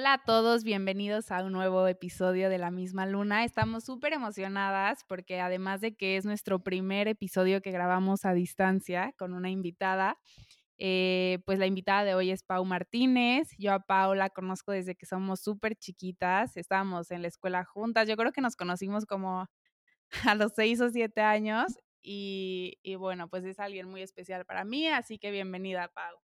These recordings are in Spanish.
Hola a todos, bienvenidos a un nuevo episodio de La misma luna. Estamos súper emocionadas porque además de que es nuestro primer episodio que grabamos a distancia con una invitada, eh, pues la invitada de hoy es Pau Martínez. Yo a Pau la conozco desde que somos súper chiquitas, estábamos en la escuela juntas, yo creo que nos conocimos como a los seis o siete años y, y bueno, pues es alguien muy especial para mí, así que bienvenida Pau.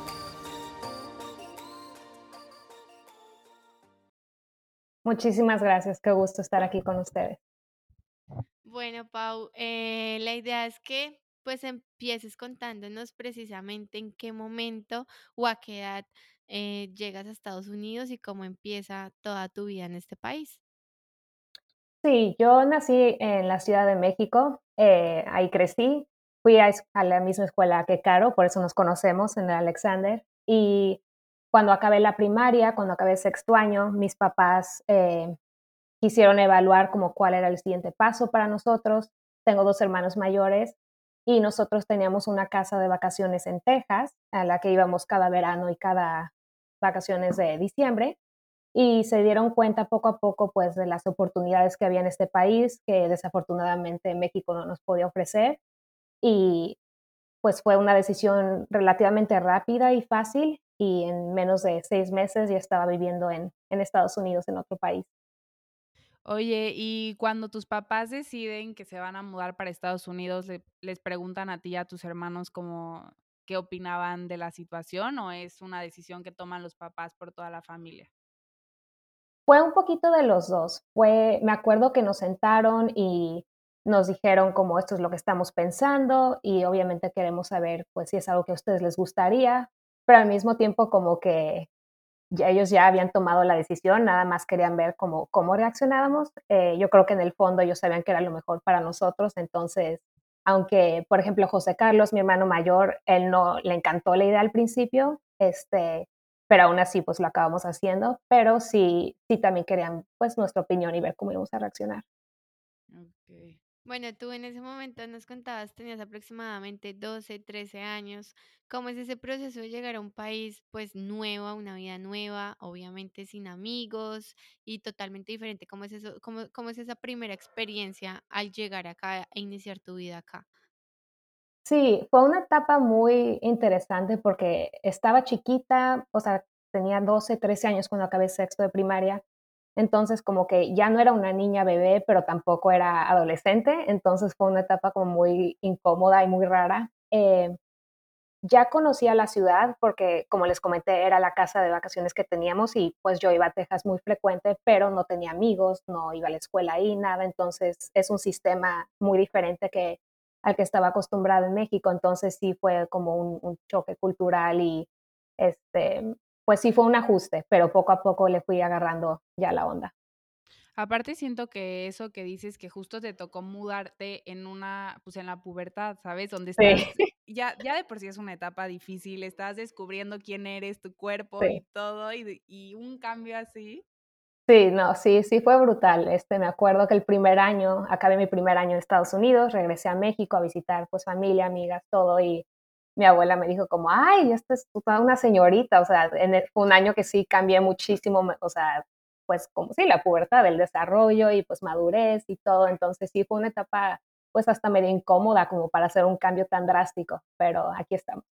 Muchísimas gracias, qué gusto estar aquí con ustedes. Bueno, Pau, eh, la idea es que pues empieces contándonos precisamente en qué momento o a qué edad eh, llegas a Estados Unidos y cómo empieza toda tu vida en este país. Sí, yo nací en la Ciudad de México, eh, ahí crecí, fui a, a, la misma escuela que Caro, por eso nos conocemos en el Alexander, y cuando acabé la primaria, cuando acabé sexto año, mis papás eh, quisieron evaluar como cuál era el siguiente paso para nosotros. Tengo dos hermanos mayores y nosotros teníamos una casa de vacaciones en Texas, a la que íbamos cada verano y cada vacaciones de diciembre. Y se dieron cuenta poco a poco pues de las oportunidades que había en este país, que desafortunadamente México no nos podía ofrecer. Y pues fue una decisión relativamente rápida y fácil y en menos de seis meses ya estaba viviendo en, en Estados Unidos, en otro país. Oye, y cuando tus papás deciden que se van a mudar para Estados Unidos, ¿les preguntan a ti y a tus hermanos como qué opinaban de la situación o es una decisión que toman los papás por toda la familia? Fue un poquito de los dos. Fue, me acuerdo que nos sentaron y nos dijeron como esto es lo que estamos pensando y obviamente queremos saber pues si es algo que a ustedes les gustaría pero al mismo tiempo como que ellos ya habían tomado la decisión, nada más querían ver cómo, cómo reaccionábamos. Eh, yo creo que en el fondo ellos sabían que era lo mejor para nosotros, entonces, aunque, por ejemplo, José Carlos, mi hermano mayor, él no le encantó la idea al principio, este, pero aún así, pues lo acabamos haciendo, pero sí, sí también querían, pues, nuestra opinión y ver cómo íbamos a reaccionar. Okay. Bueno, tú en ese momento nos contabas, tenías aproximadamente 12, 13 años. ¿Cómo es ese proceso de llegar a un país pues nuevo, a una vida nueva, obviamente sin amigos y totalmente diferente? ¿Cómo es eso, cómo, cómo es esa primera experiencia al llegar acá e iniciar tu vida acá? Sí, fue una etapa muy interesante porque estaba chiquita, o sea, tenía 12, 13 años cuando acabé sexto de primaria entonces, como que ya no era una niña bebé, pero tampoco era adolescente. Entonces, fue una etapa como muy incómoda y muy rara. Eh, ya conocía la ciudad porque, como les comenté, era la casa de vacaciones que teníamos y pues yo iba a Texas muy frecuente, pero no tenía amigos, no iba a la escuela ahí, nada. Entonces, es un sistema muy diferente que al que estaba acostumbrado en México. Entonces, sí fue como un, un choque cultural y este, pues sí fue un ajuste, pero poco a poco le fui agarrando ya la onda. Aparte siento que eso que dices que justo te tocó mudarte en una, pues en la pubertad, ¿sabes? Donde estás, ya, ya de por sí es una etapa difícil, estás descubriendo quién eres, tu cuerpo y todo, y, y, un cambio así. Sí, no, sí, sí fue brutal. Este, me acuerdo que el primer año, acabé mi primer año en Estados Unidos, regresé a México a visitar pues familia, amigas, todo, y mi abuela me dijo como, ay, esta es una señorita, o sea, en un año que sí cambié muchísimo, o sea, pues como sí, la pubertad, del desarrollo y pues madurez y todo, entonces sí fue una etapa pues hasta medio incómoda como para hacer un cambio tan drástico, pero aquí estamos.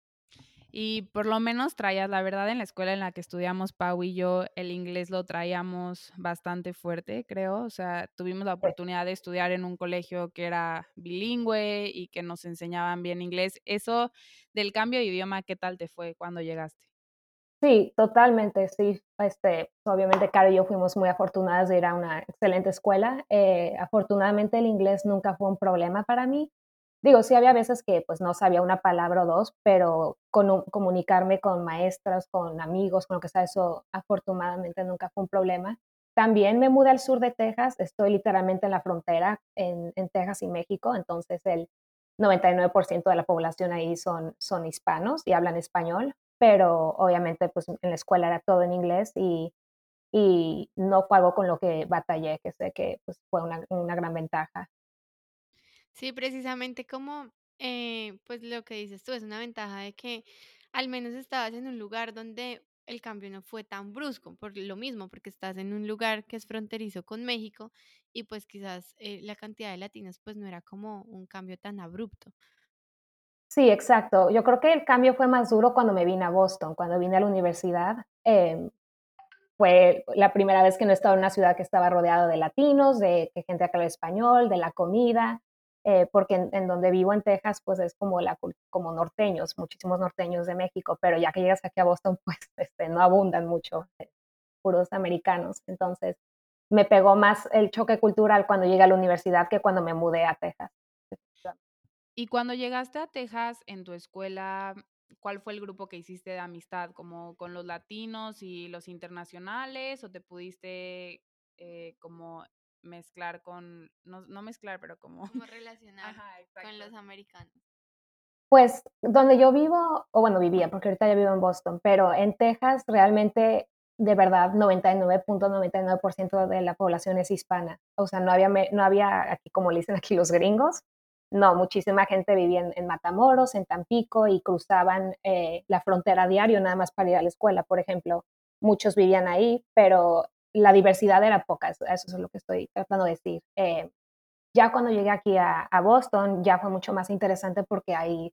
Y por lo menos traías, la verdad, en la escuela en la que estudiamos, Pau y yo, el inglés lo traíamos bastante fuerte, creo. O sea, tuvimos la oportunidad de estudiar en un colegio que era bilingüe y que nos enseñaban bien inglés. Eso del cambio de idioma, ¿qué tal te fue cuando llegaste? Sí, totalmente, sí. Este, obviamente, Caro y yo fuimos muy afortunadas de ir a una excelente escuela. Eh, afortunadamente, el inglés nunca fue un problema para mí. Digo, sí había veces que pues no sabía una palabra o dos, pero con comunicarme con maestras, con amigos, con lo que sea, eso afortunadamente nunca fue un problema. también me mudé al sur de Texas, estoy literalmente en la frontera en, en Texas y México, entonces el 99% de la población ahí son, son hispanos y hablan español, pero obviamente pues en la escuela era todo en inglés y, y no fue algo con lo que batallé, que sé que pues, fue una, una gran ventaja. Sí, precisamente como eh, pues lo que dices tú es una ventaja de que al menos estabas en un lugar donde el cambio no fue tan brusco, por lo mismo, porque estás en un lugar que es fronterizo con México y pues quizás eh, la cantidad de latinos pues no era como un cambio tan abrupto. Sí, exacto. Yo creo que el cambio fue más duro cuando me vine a Boston, cuando vine a la universidad. Em, fue la primera vez que no estaba en una ciudad que estaba rodeada de latinos, de que gente hablaba español, de la comida, eh, porque en, donde vivo en Texas, pues es como, la, como norteños, muchísimos norteños de México, pero ya que llegas aquí a Boston, pues este, no abundan mucho, eh, puros americanos. Entonces, me pegó más el choque cultural cuando llegué a la universidad que cuando me mudé a Texas. Y cuando llegaste a Texas, en tu escuela, ¿cuál fue el grupo que hiciste de amistad? ¿Como con los latinos y los internacionales? ¿O te pudiste eh, como mezclar con, no, no, mezclar, pero como... Como relacionar con los americanos. Pues donde yo vivo, o bueno, vivía, porque ahorita ya vivo en Boston, pero en Texas realmente, de verdad, 99.99% de la población es hispana. O sea, no había, no había aquí, como le dicen aquí los gringos, no, muchísima gente vivía en, Matamoros, en Tampico y cruzaban eh, la frontera diario nada más para ir a la escuela, por ejemplo. Muchos vivían ahí, pero la diversidad era poca, eso, es lo que estoy tratando de decir. Eh, ya cuando llegué aquí a, Boston, ya fue mucho más interesante porque hay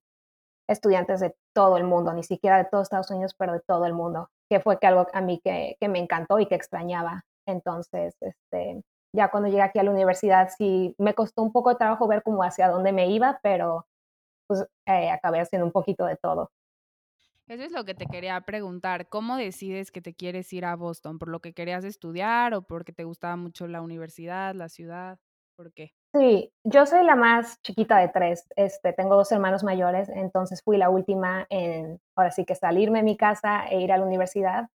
estudiantes de todo el mundo, ni siquiera de todos Estados Unidos, pero de todo el mundo, que fue que algo a mí que, que me encantó y que extrañaba. Entonces, este, ya cuando llegué aquí a la universidad sí me costó un poco de trabajo ver cómo hacia dónde me iba, pero pues eh, acabé haciendo un poquito de todo. Eso es lo que te quería preguntar. ¿Cómo decides que te quieres ir a Boston? ¿Por lo que querías estudiar o porque te gustaba mucho la universidad, la ciudad? ¿Por qué? Sí, yo soy la más chiquita de tres. Este, tengo dos hermanos mayores, entonces fui la última en, ahora sí que salirme de mi casa e ir a la universidad.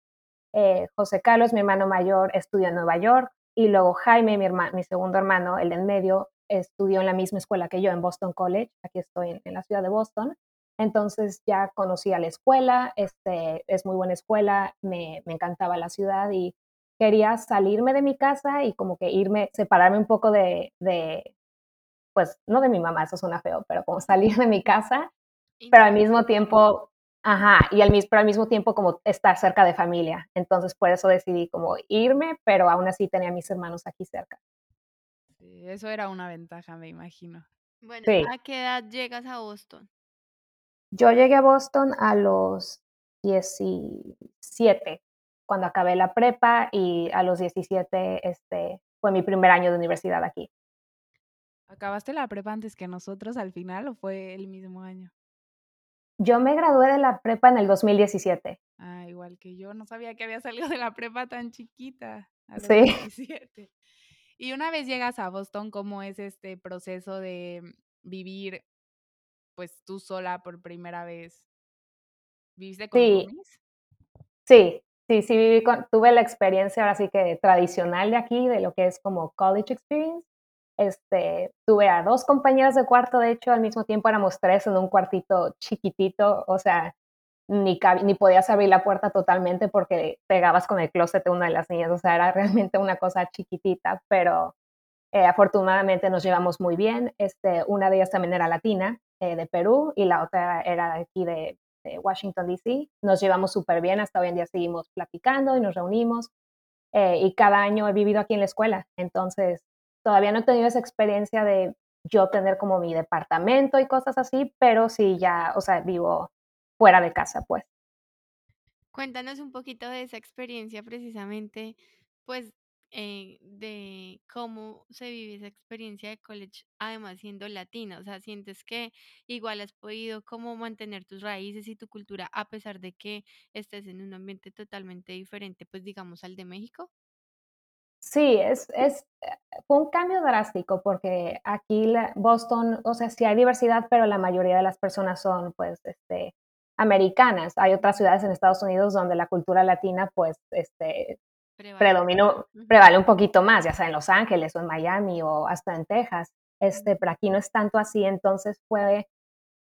Eh, José Carlos, mi hermano mayor, estudió en Nueva York, y luego Jaime, mi, mi segundo hermano, el de en medio, estudió en la misma escuela que yo, en Boston College. Aquí estoy en, la ciudad de Boston. Entonces ya conocí a la escuela, este, es muy buena escuela, me, me, encantaba la ciudad y quería salirme de mi casa y como que irme, separarme un poco de, de pues no de mi mamá, eso suena feo, pero como salir de mi casa, pero al mismo tiempo Ajá, y al mismo, pero al mismo tiempo como estar cerca de familia. Entonces por eso decidí como irme, pero aún así tenía a mis hermanos aquí cerca. Sí, eso era una ventaja, me imagino. Bueno, ¿a qué edad llegas a Boston? Yo llegué a Boston a los 17, cuando acabé la prepa y a los 17 este, fue mi primer año de universidad aquí. ¿Acabaste la prepa antes que nosotros al final o fue el mismo año? Yo me gradué de la prepa en el 2017. Ah, igual que yo, no sabía que había salido de la prepa tan chiquita. sí. Y una vez llegas a Boston, ¿cómo es este proceso de vivir, pues tú sola por primera vez? ¿Viviste con sí. Sí, sí, sí, viví con, tuve la experiencia ahora sí que tradicional de aquí, de lo que es como college experience. Este, tuve a dos compañeras de cuarto, de hecho, al mismo tiempo éramos tres en un cuartito chiquitito, o sea, ni, ni podías abrir la puerta totalmente porque pegabas con el closet de una de las niñas, o sea, era realmente una cosa chiquitita, pero eh, afortunadamente nos llevamos muy bien. Este, una de ellas también era latina, eh, de Perú, y la otra era de aquí de, Washington, D.C. Nos llevamos súper bien, hasta hoy en día seguimos platicando y nos reunimos. Eh, y cada año he vivido aquí en la escuela, entonces Todavía no he tenido esa experiencia de yo tener como mi departamento y cosas así, pero sí ya, o sea, vivo fuera de casa, pues. Cuéntanos un poquito de esa experiencia precisamente, pues, eh, de cómo se vive esa experiencia de college, además siendo latina, o sea, sientes que igual has podido como mantener tus raíces y tu cultura a pesar de que estés en un ambiente totalmente diferente, pues digamos al de México. Sí, es, es, eh, fue un cambio drástico porque aquí Boston, o sea, sí hay diversidad, pero la mayoría de las personas son, pues, este, americanas. Hay otras ciudades en Estados Unidos donde la cultura latina, pues, este, predominó, prevale un poquito más, ya sea en Los Ángeles o en Miami o hasta en Texas. Este, pero aquí no es tanto así, entonces fue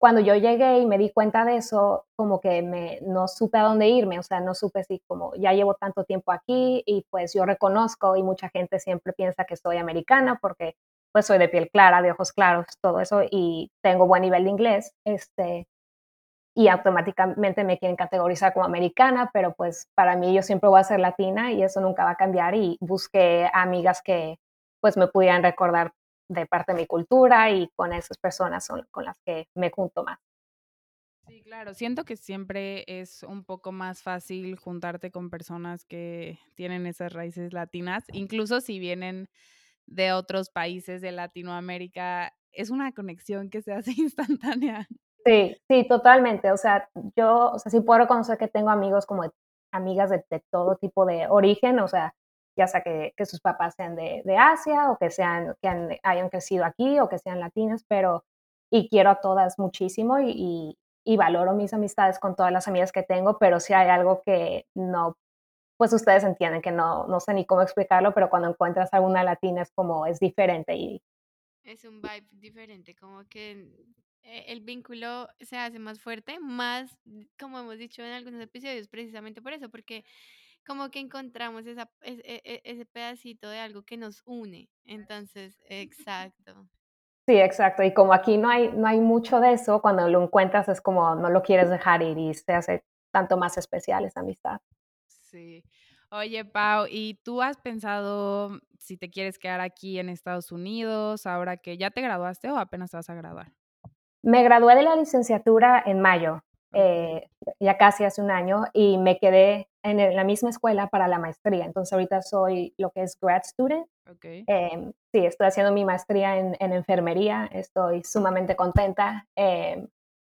cuando yo llegué y me di cuenta de eso, como que me, no supe a dónde irme, o sea, no supe si como ya llevo tanto tiempo aquí y pues yo reconozco y mucha gente siempre piensa que soy americana porque pues soy de piel clara, de ojos claros, todo eso y tengo buen nivel de inglés, este, y automáticamente me quieren categorizar como americana, pero pues para mí yo siempre voy a ser latina y eso nunca va a cambiar y busqué amigas que pues me pudieran recordar de parte de mi cultura y con esas personas son con las que me junto más. Sí, claro, siento que siempre es un poco más fácil juntarte con personas que tienen esas raíces latinas, incluso si vienen de otros países de Latinoamérica, es una conexión que se hace instantánea. Sí, sí, totalmente. O sea, yo, o sea, sí puedo reconocer que tengo amigos como amigas de, todo tipo de origen, o sea, ya sea que, sus papás sean de, Asia o que, sean, que hayan crecido aquí o que sean latinas, pero y quiero a todas muchísimo y, valoro mis amistades con todas las amigas que tengo, pero si hay algo que no, pues ustedes entienden que no, no sé ni cómo explicarlo, pero cuando encuentras a una latina es como, es diferente y... Es un vibe diferente, como que el vínculo se hace más fuerte, más, como hemos dicho en algunos episodios, precisamente por eso, porque como que encontramos esa, e, e, ese, pedacito de algo que nos une. Entonces, exacto. Sí, exacto. Y como aquí no hay, no hay mucho de eso, cuando lo encuentras es como no lo quieres dejar ir y se hace tanto más especial esa amistad. Sí. Oye, Pau, ¿y tú has pensado si te quieres quedar aquí en Estados Unidos ahora que ya te graduaste o apenas te vas a graduar? Me gradué de la licenciatura en mayo eh, ya casi hace un año y me quedé en la misma escuela para la maestría. Entonces ahorita soy lo que es grad student. Okay. Em, sí, estoy haciendo mi maestría en, enfermería. Estoy sumamente contenta. Em,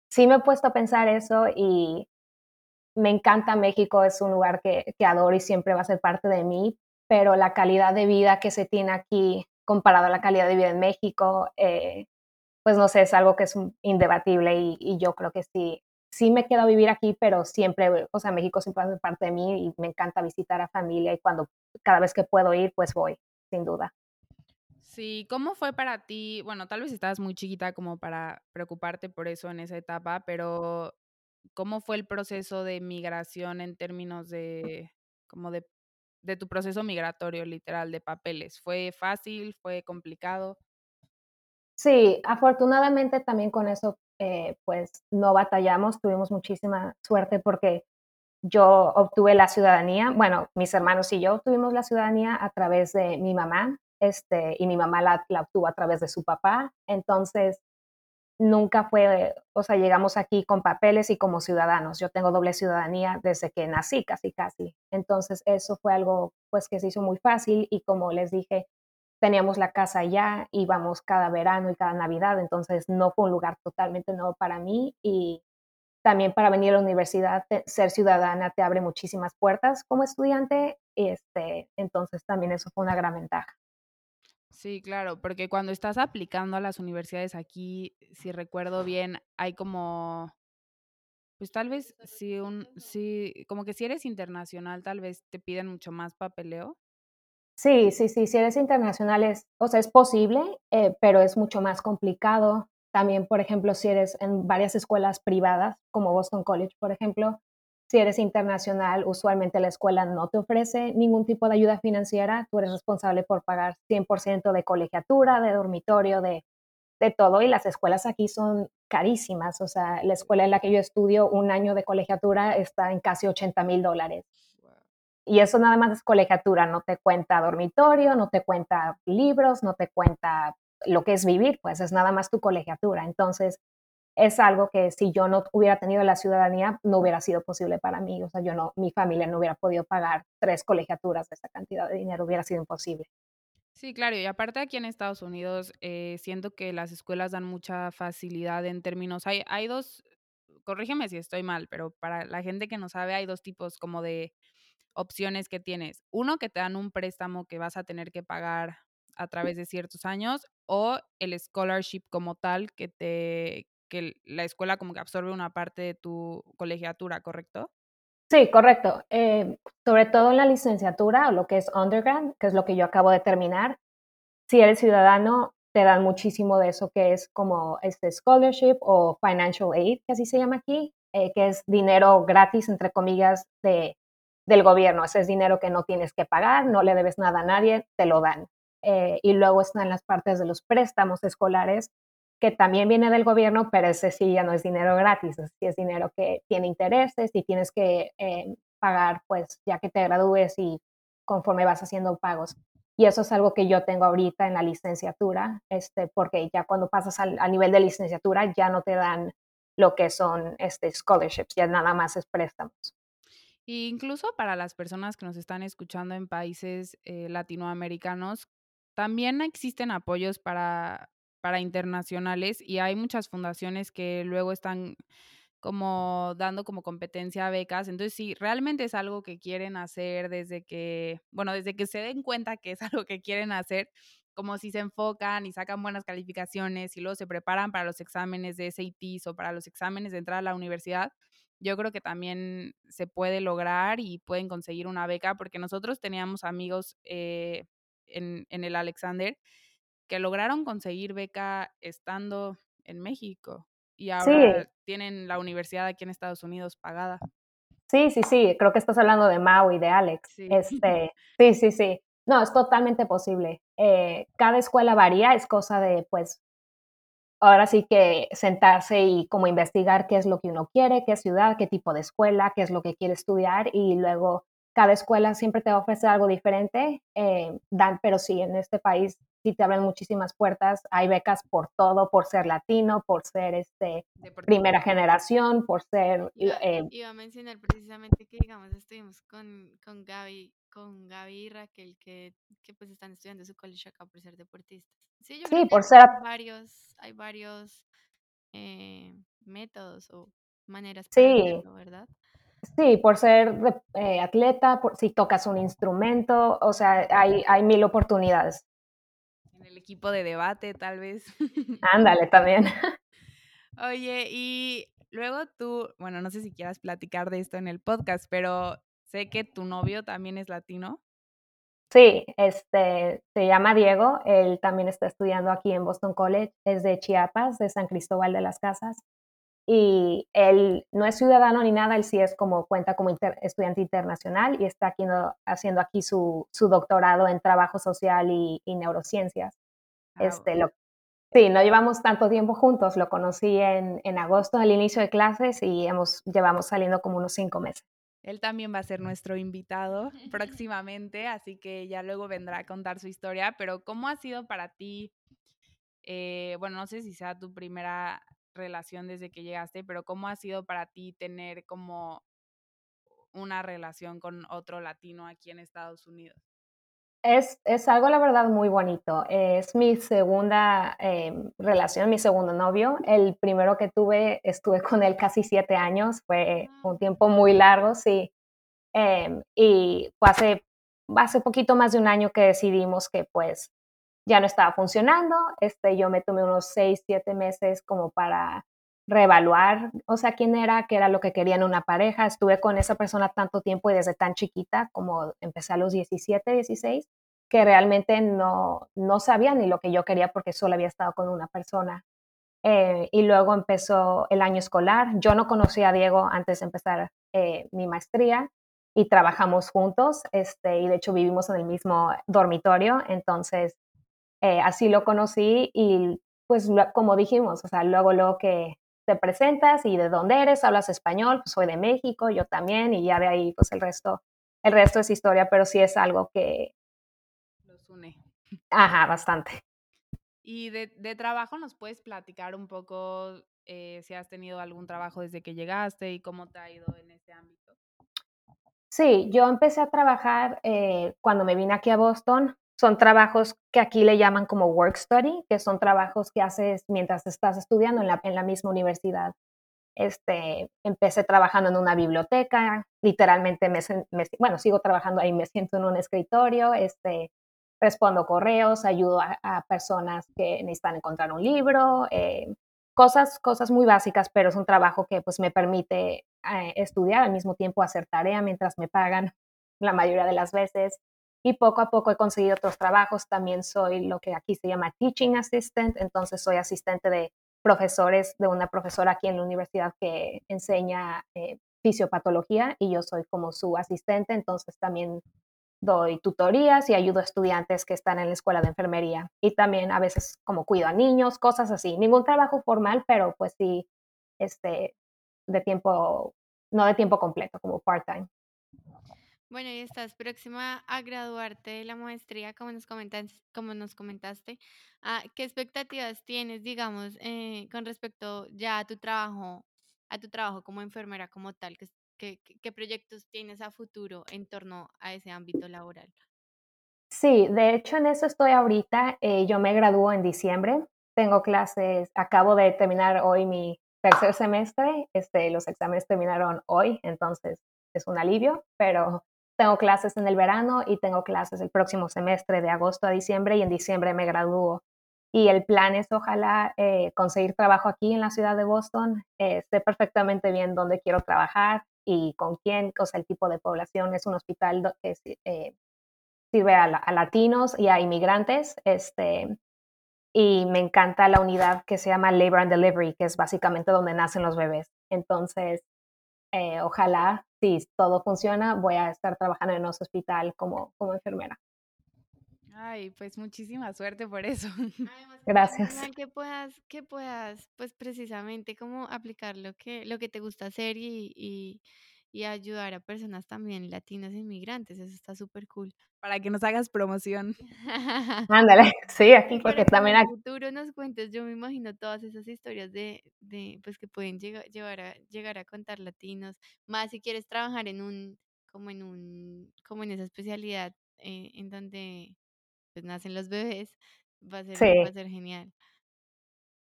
sí me he puesto a pensar eso y me encanta México. Es un lugar que, que adoro y siempre va a ser parte de mí. Pero la calidad de vida que se tiene aquí comparado a la calidad de vida en México, eh, pues no sé, es algo que es indebatible y, yo creo que sí, sí me quedo a vivir aquí, pero siempre, o sea, México siempre hace parte de mí y me encanta visitar a familia y cuando cada vez que puedo ir, pues voy, sin duda. Sí, ¿cómo fue para ti? Bueno, tal vez estabas muy chiquita como para preocuparte por eso en esa etapa, pero ¿cómo fue el proceso de migración en términos de como de, de tu proceso migratorio literal de papeles? ¿Fue fácil? ¿Fue complicado? Sí, afortunadamente también con eso eh, pues no batallamos, tuvimos muchísima suerte porque yo obtuve la ciudadanía, bueno, mis hermanos y yo obtuvimos la ciudadanía a través de mi mamá, este, y mi mamá la, obtuvo a través de su papá, entonces nunca fue, o sea, llegamos aquí con papeles y como ciudadanos. Yo tengo doble ciudadanía desde que nací, casi, casi. Entonces, eso fue algo, pues, que se hizo muy fácil y como les dije, teníamos la casa allá, íbamos cada verano y cada Navidad, entonces no fue un lugar totalmente nuevo para mí y también para venir a la universidad, ser ciudadana te abre muchísimas puertas como estudiante, este, entonces también eso fue una gran ventaja. Sí, claro, porque cuando estás aplicando a las universidades aquí, si recuerdo bien, hay como, pues tal vez si un, si, como que si eres internacional, tal vez te piden mucho más papeleo. Sí, sí, sí, si eres internacional es, o sea, es posible, eh, pero es mucho más complicado. También, por ejemplo, si eres en varias escuelas privadas, como Boston College, por ejemplo, si eres internacional, usualmente la escuela no te ofrece ningún tipo de ayuda financiera, tú eres responsable por pagar 100% de colegiatura, de dormitorio, de, de todo, y las escuelas aquí son carísimas, o sea, la escuela en la que yo estudio, un año de colegiatura está en casi 80 mil dólares. Y eso nada más es colegiatura, no te cuenta dormitorio, no te cuenta libros, no te cuenta lo que es vivir, pues es nada más tu colegiatura. Entonces, es algo que si yo no hubiera tenido la ciudadanía, no hubiera sido posible para mí. O sea, yo no, mi familia no hubiera podido pagar tres colegiaturas de esa cantidad de dinero, hubiera sido imposible. Sí, claro, y aparte aquí en Estados Unidos, eh, siento que las escuelas dan mucha facilidad en términos, hay, hay dos, corrígeme si estoy mal, pero para la gente que no sabe, hay dos tipos como de opciones que tienes. Uno, que te dan un préstamo que vas a tener que pagar a través de ciertos años o el scholarship como tal que te que la escuela como que absorbe una parte de tu colegiatura, ¿correcto? Sí, correcto. Eh, sobre todo en la licenciatura o lo que es undergrad, que es lo que yo acabo de terminar, si eres ciudadano, te dan muchísimo de eso que es como este scholarship o financial aid, que así se llama aquí, eh, que es dinero gratis, entre comillas, de, del gobierno. Ese es dinero que no tienes que pagar, no le debes nada a nadie, te lo dan. Eh, y luego están las partes de los préstamos escolares, que también viene del gobierno, pero ese sí ya no es dinero gratis, es, es dinero que tiene intereses y tienes que eh, pagar, pues ya que te gradúes y conforme vas haciendo pagos. Y eso es algo que yo tengo ahorita en la licenciatura, este, porque ya cuando pasas al, a nivel de licenciatura ya no te dan lo que son este, scholarships, ya nada más es préstamos. Incluso para las personas que nos están escuchando en países eh, latinoamericanos, también existen apoyos para, para internacionales y hay muchas fundaciones que luego están como dando como competencia a becas. Entonces, sí, realmente es algo que quieren hacer desde que, bueno, desde que se den cuenta que es algo que quieren hacer, como si se enfocan y sacan buenas calificaciones y luego se preparan para los exámenes de SATs o para los exámenes de entrar a la universidad, yo creo que también se puede lograr y pueden conseguir una beca, porque nosotros teníamos amigos eh, en, en el Alexander que lograron conseguir beca estando en México y ahora tienen la universidad aquí en Estados Unidos pagada. Sí, sí, sí, creo que estás hablando de Mau y de Alex. Sí, este, sí, sí, sí. No, es totalmente posible. Eh, cada escuela varía, es cosa de, pues, ahora sí que sentarse y como investigar qué es lo que uno quiere, qué ciudad, qué tipo de escuela, qué es lo que quiere estudiar y luego cada escuela siempre te va a ofrecer algo diferente, eh, dan, pero sí, en este país sí te abren muchísimas puertas, hay becas por todo, por ser latino, por ser este primera generación, por ser... Iba, eh, iba, a mencionar precisamente que, digamos, estuvimos con, con Gaby con Gaby y Raquel que, que pues están estudiando su college acá por ser deportistas. Sí, yo sí por ser... Hay varios, hay varios eh, métodos o maneras para sí. hacerlo, ¿verdad? Sí, por ser eh, atleta, por, si tocas un instrumento, o sea, hay, hay mil oportunidades. En el equipo de debate, tal vez. Ándale, también. Oye, y luego tú, bueno, no sé si quieras platicar de esto en el podcast, pero sé que tu novio también es latino. Sí, este, se llama Diego, él también está estudiando aquí en Boston College, es de Chiapas, de San Cristóbal de las Casas y él no es ciudadano ni nada, él sí es como cuenta como estudiante internacional y está aquí haciendo aquí su, su, doctorado en trabajo social y, neurociencias. Este, lo, sí, no llevamos tanto tiempo juntos, lo conocí en, en agosto al inicio de clases y hemos, llevamos saliendo como unos cinco meses. Él también va a ser nuestro invitado próximamente, así que ya luego vendrá a contar su historia, pero ¿cómo ha sido para ti? Eh, bueno, no sé si sea tu primera relación desde que llegaste, pero ¿cómo ha sido para ti tener como una relación con otro latino aquí en Estados Unidos? Es, es algo, la verdad, muy bonito. Es mi segunda em, relación, mi segundo novio. El primero que tuve, estuve con él casi siete años, fue un tiempo muy largo, sí. Em, y fue hace, hace poquito más de un año que decidimos que pues ya no estaba funcionando. Este, yo me tomé unos seis, siete meses como para reevaluar, o sea, quién era, qué era lo que quería en una pareja. Estuve con esa persona tanto tiempo y desde tan chiquita como empecé a los 17, 16, que realmente no, no sabía ni lo que yo quería porque solo había estado con una persona. Eh, y luego empezó el año escolar. Yo no conocía a Diego antes de empezar eh, mi maestría y trabajamos juntos, este, y de hecho vivimos en el mismo dormitorio, entonces eh, así lo conocí y pues como dijimos, o sea, luego, luego que te presentas y de dónde eres, hablas español, pues soy de México, yo también, y ya de ahí pues el resto, el resto es historia, pero sí es algo que... Los une. Ajá, bastante. Y de, de trabajo nos puedes platicar un poco eh, si has tenido algún trabajo desde que llegaste y cómo te ha ido en ese ámbito. Sí, yo empecé a trabajar eh, cuando me vine aquí a Boston son trabajos que aquí le llaman como work study, que son trabajos que haces mientras estás estudiando en la, en la misma universidad. Este, empecé trabajando en una biblioteca, literalmente me, bueno, sigo trabajando ahí, me siento en un escritorio, este, respondo correos, ayudo a, personas que necesitan encontrar un libro, eh, cosas, cosas muy básicas, pero es un trabajo que pues me permite eh, estudiar al mismo tiempo hacer tarea mientras me pagan la mayoría de las veces. Y poco a poco he conseguido otros trabajos. También soy lo que aquí se llama teaching assistant, entonces soy asistente de profesores, de una profesora aquí en la universidad que enseña eh, fisiopatología y yo soy como su asistente, entonces también doy tutorías y ayudo a estudiantes que están en la escuela de enfermería. Y también a veces como cuido a niños, cosas así. Ningún trabajo formal, pero pues sí, este, de tiempo, no de tiempo completo, como part-time. Bueno, y estás próxima a graduarte de la maestría, como nos comentaste, como nos comentaste. Ah, ¿Qué expectativas tienes, digamos, eh, con respecto ya a tu trabajo, a tu trabajo como enfermera como tal? ¿Qué, qué, qué proyectos tienes a futuro en torno a ese ámbito laboral? Sí, de hecho en eso estoy ahorita. Eh, yo me gradúo en diciembre. Tengo clases, acabo de terminar hoy mi tercer semestre. Este, los exámenes terminaron hoy, entonces es un alivio, pero tengo clases en el verano y tengo clases el próximo semestre de agosto a diciembre y en diciembre me gradúo. Y el plan es ojalá eh, conseguir trabajo aquí en la ciudad de Boston. Eh, sé perfectamente bien dónde quiero trabajar y con quién, o el tipo de población. Es un hospital que eh, sirve a, a, latinos y a inmigrantes. Este, y me encanta la unidad que se llama Labor and Delivery, que es básicamente donde nacen los bebés. Entonces, eh, ojalá, si todo funciona, voy a estar trabajando en ese hospital como, como enfermera. Ay, pues muchísima suerte por eso. Gracias. Que puedas, que puedas, pues precisamente como aplicar lo que, lo que te gusta hacer y, y, y ayudar a personas también latinas e inmigrantes. Eso está súper cool. Para que nos hagas promoción. Ándale, sí, aquí porque también... En el futuro nos cuentes, yo me imagino todas esas historias de, de pues que pueden llegar, llevar a, llegar a contar latinos, más si quieres trabajar en un, como en un, como en esa especialidad eh, en donde pues nacen los bebés, va a ser, sí. va a ser genial.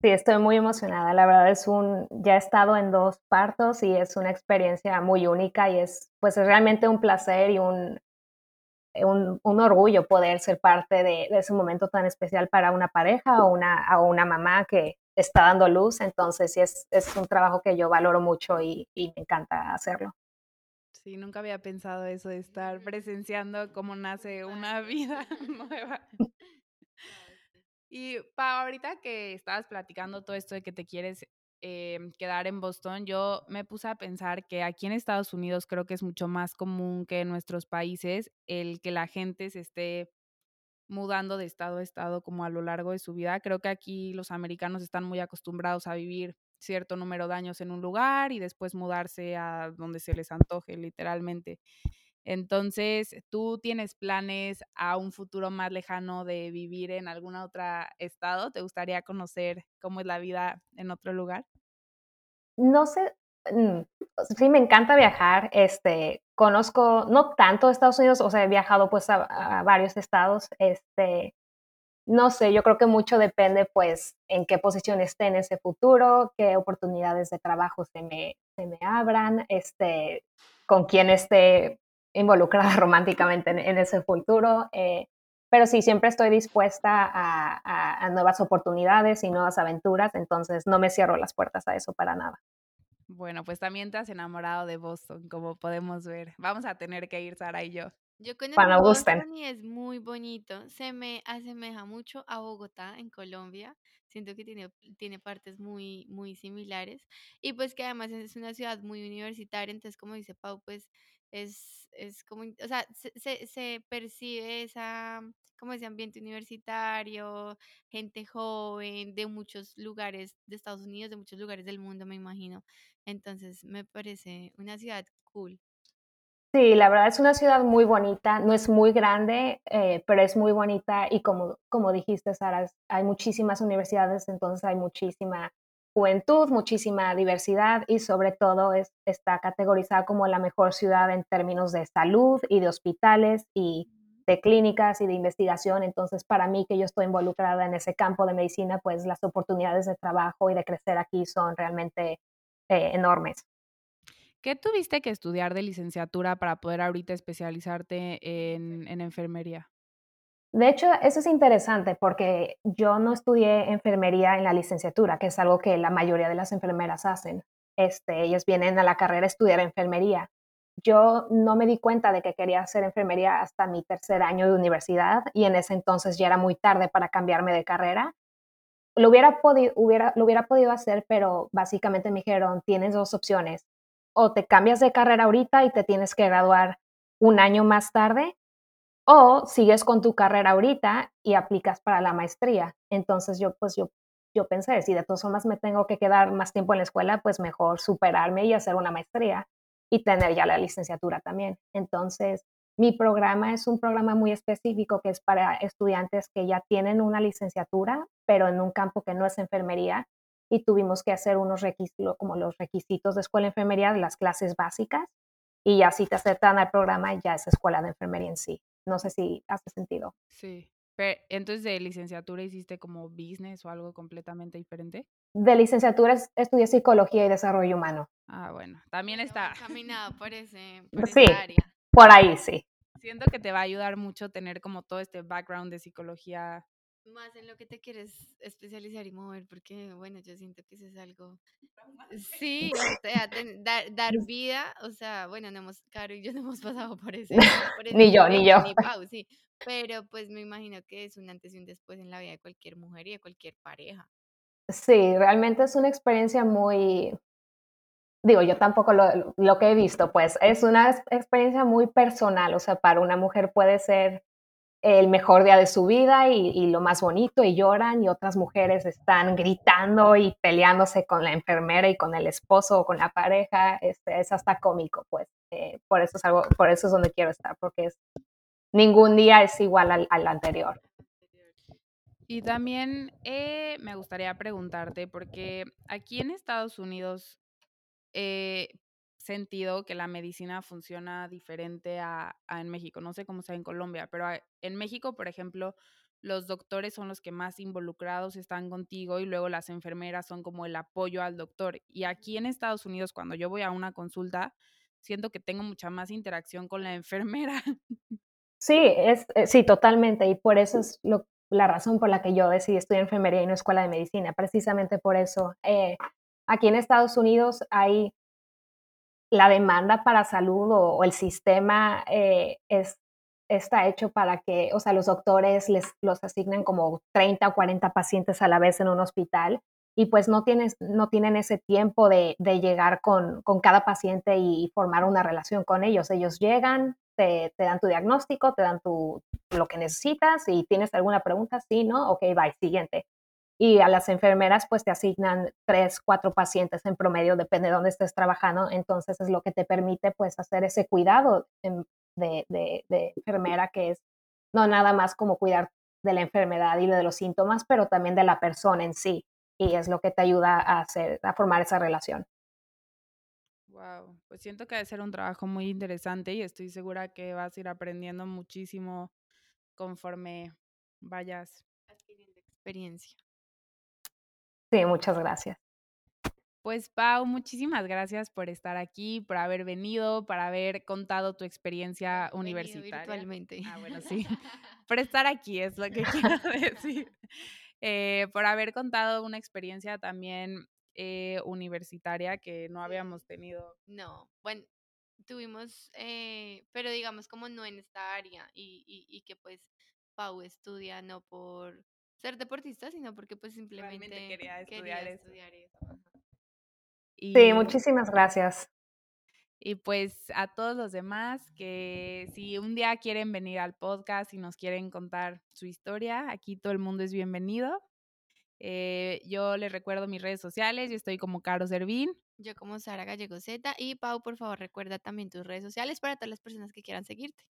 Sí, estoy muy emocionada. La verdad es un, ya he estado en dos partos y es una experiencia muy única y es, pues es realmente un placer y un, un, un orgullo poder ser parte de, de, ese momento tan especial para una pareja o una, o una mamá que está dando luz. Entonces, sí, es, es un trabajo que yo valoro mucho y, y me encanta hacerlo. Sí, nunca había pensado eso de estar presenciando cómo nace una vida nueva. Y para ahorita que estabas platicando todo esto de que te quieres eh, quedar en Boston, yo me puse a pensar que aquí en Estados Unidos creo que es mucho más común que en nuestros países el que la gente se esté mudando de estado a estado como a lo largo de su vida. Creo que aquí los americanos están muy acostumbrados a vivir cierto número de años en un lugar y después mudarse a donde se les antoje, literalmente. Entonces, ¿tú tienes planes a un futuro más lejano de vivir en algún otro estado? ¿Te gustaría conocer cómo es la vida en otro lugar? No sé, mm, sí me encanta viajar, este, conozco, no tanto Estados Unidos, o sea, he viajado pues a, varios estados, este, no sé, yo creo que mucho depende pues en qué posición esté en ese futuro, qué oportunidades de trabajo se me, se me abran, este, con quién esté involucrada románticamente en, en ese futuro. Eh, pero sí, siempre estoy dispuesta a, a, a, nuevas oportunidades y nuevas aventuras, entonces no me cierro las puertas a eso para nada. Bueno, pues también te has enamorado de Boston, como podemos ver. Vamos a tener que ir, Sara y yo. Yo conozco Cuando Boston y es muy bonito. Se me asemeja mucho a Bogotá en Colombia. Siento que tiene, tiene partes muy, muy similares. Y pues que además es una ciudad muy universitaria. Entonces, como dice Pau, pues es, es como, o sea, se, se, se percibe esa, como ese ambiente universitario, gente joven de muchos lugares de Estados Unidos, de muchos lugares del mundo, me imagino. Entonces, me parece una ciudad cool. Sí, la verdad es una ciudad muy bonita, no es muy grande, eh, pero es muy bonita y como, como dijiste, Sara, hay muchísimas universidades, entonces hay muchísima juventud, muchísima diversidad y sobre todo es, está categorizada como la mejor ciudad en términos de salud y de hospitales y de clínicas y de investigación. Entonces, para mí que yo estoy involucrada en ese campo de medicina, pues las oportunidades de trabajo y de crecer aquí son realmente eh, enormes. ¿Qué tuviste que estudiar de licenciatura para poder ahorita especializarte en, en enfermería? De hecho, eso es interesante porque yo no estudié enfermería en la licenciatura, que es algo que la mayoría de las enfermeras hacen. Este, ellas vienen a la carrera a estudiar enfermería. Yo no me di cuenta de que quería hacer enfermería hasta mi tercer año de universidad y en ese entonces ya era muy tarde para cambiarme de carrera. Lo hubiera, podido, hubiera, lo hubiera podido hacer, pero básicamente me dijeron, tienes dos opciones. O te cambias de carrera ahorita y te tienes que graduar un año más tarde, o sigues con tu carrera ahorita y aplicas para la maestría. Entonces yo, pues yo, yo pensé, si de todas formas me tengo que quedar más tiempo en la escuela, pues mejor superarme y hacer una maestría y tener ya la licenciatura también. Entonces, mi programa es un programa muy específico que es para estudiantes que ya tienen una licenciatura, pero en un campo que no es enfermería y tuvimos que hacer unos requisitos, como los requisitos de escuela de enfermería de las clases básicas y ya si te aceptan al programa ya es escuela de enfermería en sí. No sé si hace sentido. Sí. Pero, entonces, ¿de licenciatura hiciste como business o algo completamente diferente? De licenciatura estudié psicología y desarrollo humano. Ah, bueno, también está. Caminado por ese, por sí, esa área. por ahí sí. Siento que te va a ayudar mucho tener como todo este background de psicología. Más en lo que te quieres especializar y mover, porque bueno, yo siento que eso es algo. Sí, o sea, ten- dar, dar vida, o sea, bueno, no hemos, Caro y yo no hemos pasado por ese, por Ni yo, ni yo. Ni Pau, sí. Pero pues me imagino que es un antes y un después en la vida de cualquier mujer y de cualquier pareja. Sí, realmente es una experiencia muy, digo, yo tampoco lo, lo que he visto, pues es una ex- experiencia muy personal, o sea, para una mujer puede ser el mejor día de su vida y, lo más bonito y lloran y otras mujeres están gritando y peleándose con la enfermera y con el esposo o con la pareja, este, es hasta cómico, pues, eh, por eso es algo, por eso es donde quiero estar, porque ningún día es igual al, anterior. Y también eh, me gustaría preguntarte, porque aquí en Estados Unidos he sentido que la medicina funciona diferente a, a en México. No sé cómo sea en Colombia, pero a- en México, por ejemplo, los doctores son los que más involucrados están contigo y luego las enfermeras son como el apoyo al doctor. Y aquí en Estados Unidos, cuando yo voy a una consulta, siento que tengo mucha más interacción con la enfermera. Sí, es, eh, sí, totalmente. Y por eso es lo- la razón por la que yo decidí estudiar enfermería y no escuela de medicina, precisamente por eso. Eh, aquí en Estados Unidos hay la demanda para salud o, el sistema eh, es, está hecho para que, o sea, los doctores les los asignan como 30 o 40 pacientes a la vez en un hospital y pues no, tienes, no tienen ese tiempo de, llegar con, con cada paciente y formar una relación con ellos. Ellos llegan, te, te dan tu diagnóstico, te dan tu, lo que necesitas y tienes alguna pregunta, sí, ¿no? Ok, bye, siguiente. Y a las enfermeras pues te asignan tres, cuatro pacientes en promedio, depende de dónde estés trabajando. Entonces es lo que te permite pues hacer ese cuidado de, de enfermera que es no nada más como cuidar de la enfermedad y de los síntomas, pero también de la persona en sí. Y es lo que te ayuda a, hacer, a formar esa relación. Wow, pues siento que debe ser un trabajo muy interesante y estoy segura que vas a ir aprendiendo muchísimo conforme vayas. Adquiriendo experiencia. Sí, muchas gracias. Pues Pau, muchísimas gracias por estar aquí, por haber venido, por haber contado tu experiencia Venido universitaria. virtualmente. Ah, bueno, sí. por estar aquí es lo que quiero decir. Eh, por haber contado una experiencia también eh, universitaria que no habíamos tenido. No, bueno, tuvimos, eh, pero digamos como no en esta área y, y, y que pues Pau estudia no por ser deportista, sino porque pues simplemente quería estudiar quería eso. estudiar eso. ajá. Sí, Y, muchísimas gracias. y pues a todos los demás que si un día quieren venir al podcast y nos quieren contar su historia, aquí todo el mundo es bienvenido. Eh, yo les recuerdo mis redes sociales, yo estoy como Caro Servín. Yo como Sara Gallego Z y Pau, por favor, recuerda también tus redes sociales para todas las personas que quieran seguirte.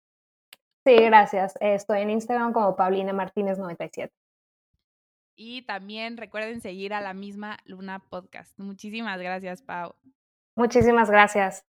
Sí, gracias. Estoy en Instagram como Paulina Martínez 97. Y también recuerden seguir a la misma Luna Podcast. Muchísimas gracias, Pau. Muchísimas gracias.